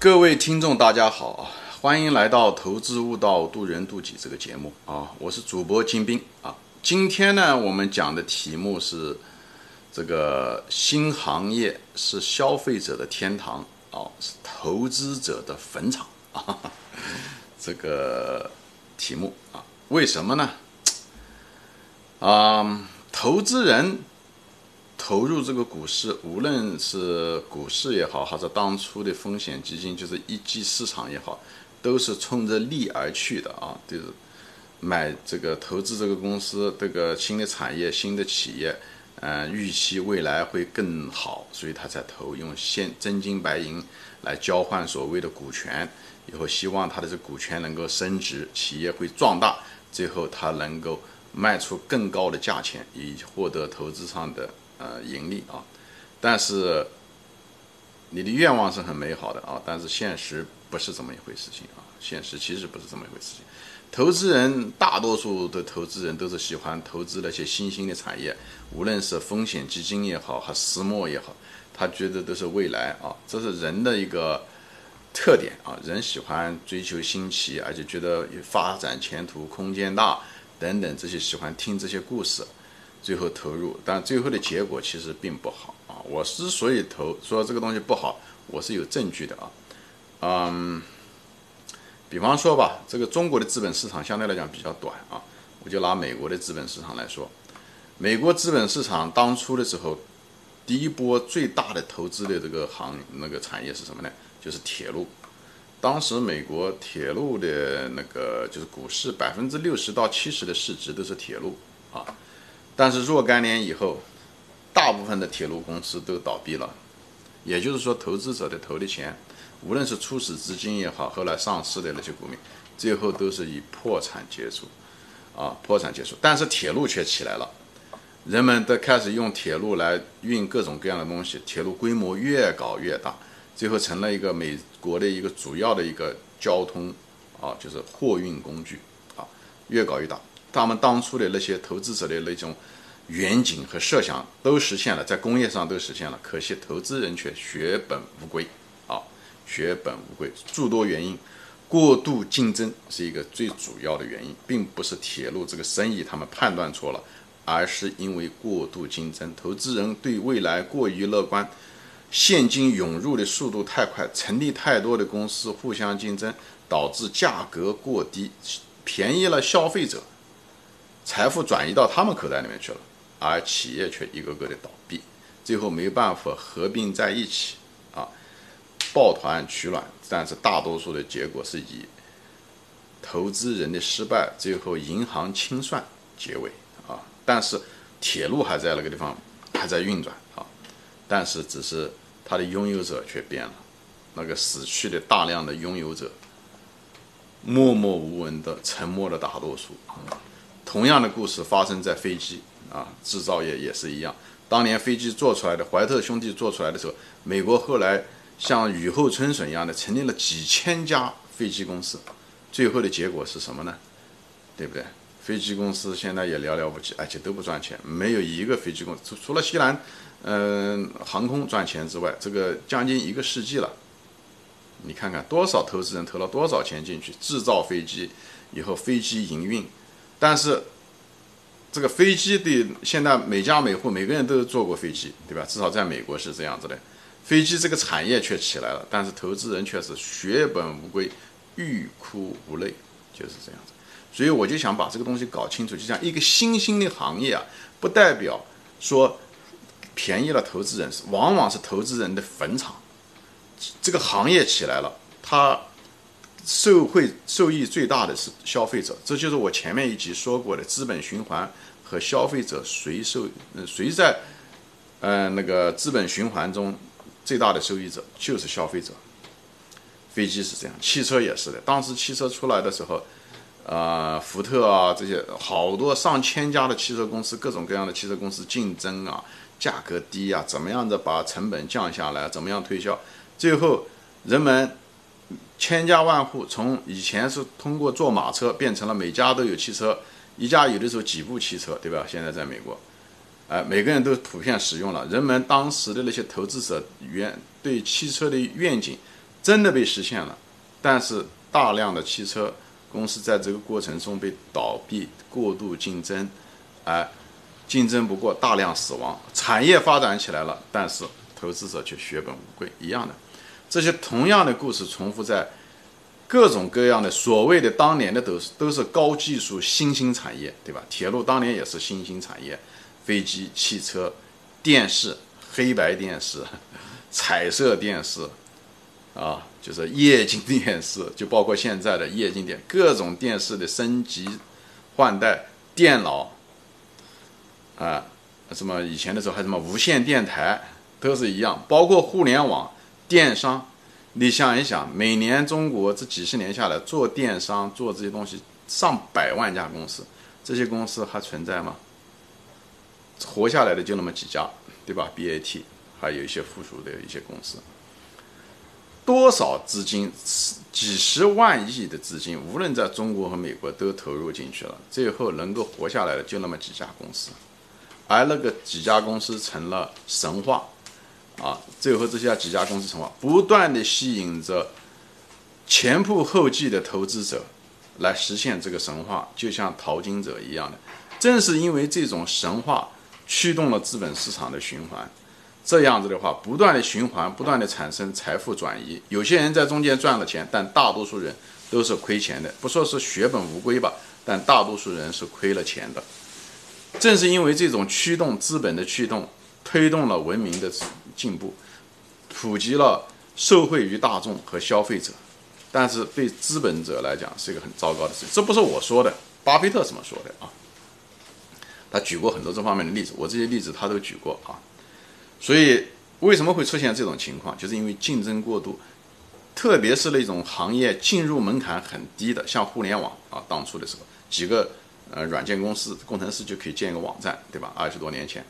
各位听众，大家好啊！欢迎来到《投资悟道，渡人渡己》这个节目啊！我是主播金兵啊。今天呢，我们讲的题目是这个新行业是消费者的天堂啊，是投资者的坟场啊。这个题目啊，为什么呢？啊，投资人。投入这个股市，无论是股市也好，还是当初的风险基金，就是一级市场也好，都是冲着利而去的啊，就是买这个投资这个公司，这个新的产业、新的企业，嗯，预期未来会更好，所以他才投，用现真金白银来交换所谓的股权，以后希望他的这股权能够升值，企业会壮大，最后他能够卖出更高的价钱，以获得投资上的。呃，盈利啊，但是你的愿望是很美好的啊，但是现实不是这么一回事情啊，现实其实不是这么一回事情。投资人大多数的投资人都是喜欢投资那些新兴的产业，无论是风险基金也好，还私募也好，他觉得都是未来啊，这是人的一个特点啊，人喜欢追求新奇，而且觉得发展前途空间大等等，这些喜欢听这些故事。最后投入，但最后的结果其实并不好啊！我之所以投说这个东西不好，我是有证据的啊。嗯，比方说吧，这个中国的资本市场相对来讲比较短啊，我就拿美国的资本市场来说，美国资本市场当初的时候，第一波最大的投资的这个行那个产业是什么呢？就是铁路。当时美国铁路的那个就是股市百分之六十到七十的市值都是铁路啊。但是若干年以后，大部分的铁路公司都倒闭了，也就是说，投资者的投的钱，无论是初始资金也好，后来上市的那些股民，最后都是以破产结束，啊，破产结束。但是铁路却起来了，人们都开始用铁路来运各种各样的东西，铁路规模越搞越大，最后成了一个美国的一个主要的一个交通，啊，就是货运工具，啊，越搞越大。他们当初的那些投资者的那种远景和设想都实现了，在工业上都实现了，可惜投资人却血本无归啊，血本无归，诸多原因，过度竞争是一个最主要的原因，并不是铁路这个生意他们判断错了，而是因为过度竞争，投资人对未来过于乐观，现金涌入的速度太快，成立太多的公司互相竞争，导致价格过低，便宜了消费者。财富转移到他们口袋里面去了，而企业却一个个的倒闭，最后没办法合并在一起，啊，抱团取暖。但是大多数的结果是以投资人的失败，最后银行清算结尾，啊，但是铁路还在那个地方还在运转，啊，但是只是它的拥有者却变了，那个死去的大量的拥有者，默默无闻的沉默的大多数。同样的故事发生在飞机啊，制造业也是一样。当年飞机做出来的，怀特兄弟做出来的时候，美国后来像雨后春笋一样的成立了几千家飞机公司，最后的结果是什么呢？对不对？飞机公司现在也寥寥无几，而且都不赚钱，没有一个飞机公司除除了西南，嗯，航空赚钱之外，这个将近一个世纪了。你看看多少投资人投了多少钱进去制造飞机，以后飞机营运。但是，这个飞机的现在每家每户每个人都坐过飞机，对吧？至少在美国是这样子的。飞机这个产业却起来了，但是投资人却是血本无归、欲哭无泪，就是这样子。所以我就想把这个东西搞清楚，就像一个新兴的行业啊，不代表说便宜了投资人，往往是投资人的坟场。这个行业起来了，它。受惠受益最大的是消费者，这就是我前面一集说过的资本循环和消费者谁受谁在，呃那个资本循环中最大的受益者就是消费者。飞机是这样，汽车也是的。当时汽车出来的时候，啊福特啊这些好多上千家的汽车公司，各种各样的汽车公司竞争啊，价格低啊，怎么样的把成本降下来，怎么样推销，最后人们。千家万户从以前是通过坐马车变成了每家都有汽车，一家有的时候几部汽车，对吧？现在在美国，哎，每个人都普遍使用了。人们当时的那些投资者愿对汽车的愿景，真的被实现了，但是大量的汽车公司在这个过程中被倒闭、过度竞争，哎，竞争不过，大量死亡，产业发展起来了，但是投资者却血本无归，一样的。这些同样的故事重复在各种各样的所谓的当年的都是都是高技术新兴产业，对吧？铁路当年也是新兴产业，飞机、汽车、电视、黑白电视、彩色电视，啊，就是液晶电视，就包括现在的液晶电，各种电视的升级换代，电脑，啊，什么以前的时候还什么无线电台都是一样，包括互联网。电商，你想一想，每年中国这几十年下来，做电商做这些东西上百万家公司，这些公司还存在吗？活下来的就那么几家，对吧？BAT，还有一些附属的一些公司，多少资金，几十万亿的资金，无论在中国和美国都投入进去了，最后能够活下来的就那么几家公司，而那个几家公司成了神话。啊，最后这些几家公司成化，不断的吸引着前仆后继的投资者来实现这个神话，就像淘金者一样的。正是因为这种神话驱动了资本市场的循环，这样子的话，不断的循环，不断的产生财富转移。有些人在中间赚了钱，但大多数人都是亏钱的。不说是血本无归吧，但大多数人是亏了钱的。正是因为这种驱动资本的驱动。推动了文明的进步，普及了受惠于大众和消费者，但是对资本者来讲是一个很糟糕的事情。这不是我说的，巴菲特怎么说的啊。他举过很多这方面的例子，我这些例子他都举过啊。所以为什么会出现这种情况？就是因为竞争过度，特别是那种行业进入门槛很低的，像互联网啊，当初的时候几个呃软件公司工程师就可以建一个网站，对吧？二十多年前。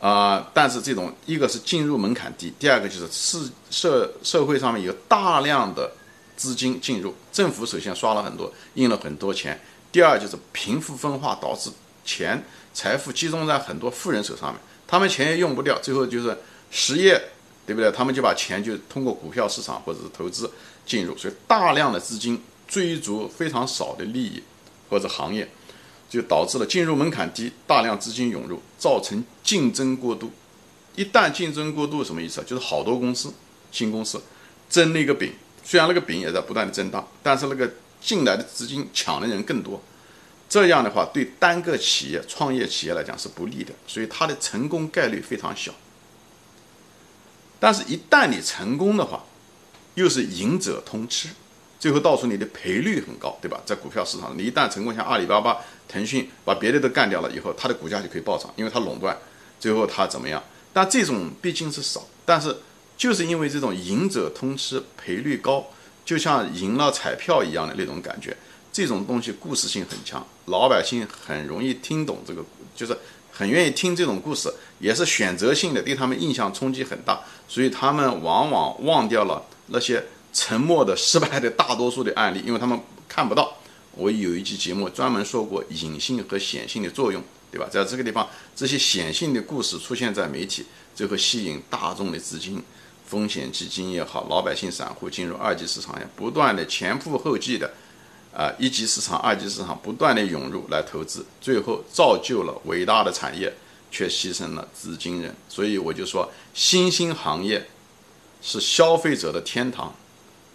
啊，但是这种一个是进入门槛低，第二个就是社社社会上面有大量的资金进入，政府首先刷了很多，印了很多钱，第二就是贫富分化导致钱财富集中在很多富人手上面，他们钱也用不掉，最后就是失业，对不对？他们就把钱就通过股票市场或者是投资进入，所以大量的资金追逐非常少的利益或者行业。就导致了进入门槛低，大量资金涌入，造成竞争过度。一旦竞争过度，什么意思啊？就是好多公司、新公司争那个饼，虽然那个饼也在不断的增大，但是那个进来的资金抢的人更多。这样的话，对单个企业、创业企业来讲是不利的，所以它的成功概率非常小。但是，一旦你成功的话，又是赢者通吃。最后，到处你的赔率很高，对吧？在股票市场，你一旦成功，像阿里巴巴、腾讯把别的都干掉了以后，它的股价就可以暴涨，因为它垄断。最后它怎么样？但这种毕竟是少，但是就是因为这种赢者通吃，赔率高，就像赢了彩票一样的那种感觉。这种东西故事性很强，老百姓很容易听懂这个，就是很愿意听这种故事，也是选择性的，对他们印象冲击很大，所以他们往往忘掉了那些。沉默的失败的大多数的案例，因为他们看不到。我有一期节目专门说过隐性和显性的作用，对吧？在这个地方，这些显性的故事出现在媒体，最后吸引大众的资金，风险基金也好，老百姓散户进入二级市场也不断的前赴后继的，啊，一级市场、二级市场不断的涌入来投资，最后造就了伟大的产业，却牺牲了资金人。所以我就说，新兴行业是消费者的天堂。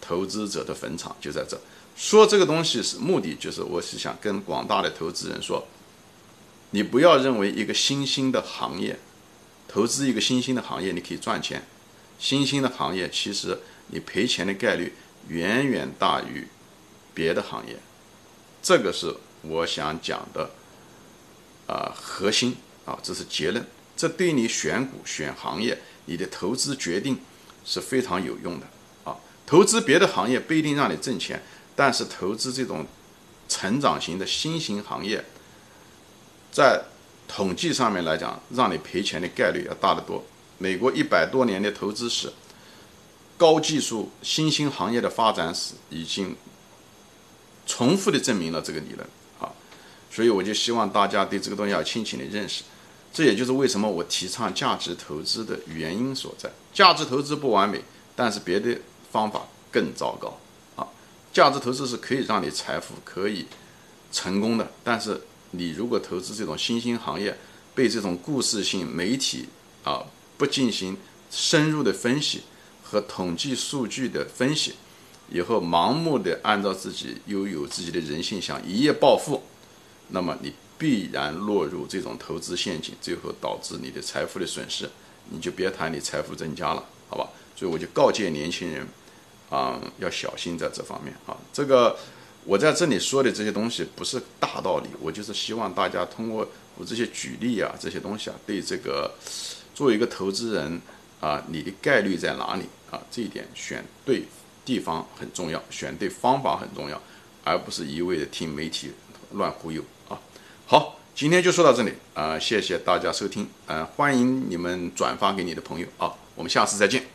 投资者的坟场就在这。说这个东西是目的，就是我是想跟广大的投资人说，你不要认为一个新兴的行业，投资一个新兴的行业你可以赚钱，新兴的行业其实你赔钱的概率远远大于别的行业。这个是我想讲的啊核心啊，这是结论。这对你选股、选行业、你的投资决定是非常有用的。投资别的行业不一定让你挣钱，但是投资这种成长型的新型行业，在统计上面来讲，让你赔钱的概率要大得多。美国一百多年的投资史、高技术新兴行业的发展史，已经重复的证明了这个理论。啊，所以我就希望大家对这个东西要清醒的认识。这也就是为什么我提倡价值投资的原因所在。价值投资不完美，但是别的。方法更糟糕啊！价值投资是可以让你财富可以成功的，但是你如果投资这种新兴行业，被这种故事性媒体啊不进行深入的分析和统计数据的分析，以后盲目的按照自己拥有自己的人性想一夜暴富，那么你必然落入这种投资陷阱，最后导致你的财富的损失，你就别谈你财富增加了，好吧？所以我就告诫年轻人，啊，要小心在这方面啊。这个我在这里说的这些东西不是大道理，我就是希望大家通过我这些举例啊，这些东西啊，对这个作为一个投资人啊，你的概率在哪里啊？这一点选对地方很重要，选对方法很重要，而不是一味的听媒体乱忽悠啊。好，今天就说到这里啊，谢谢大家收听，啊，欢迎你们转发给你的朋友啊，我们下次再见。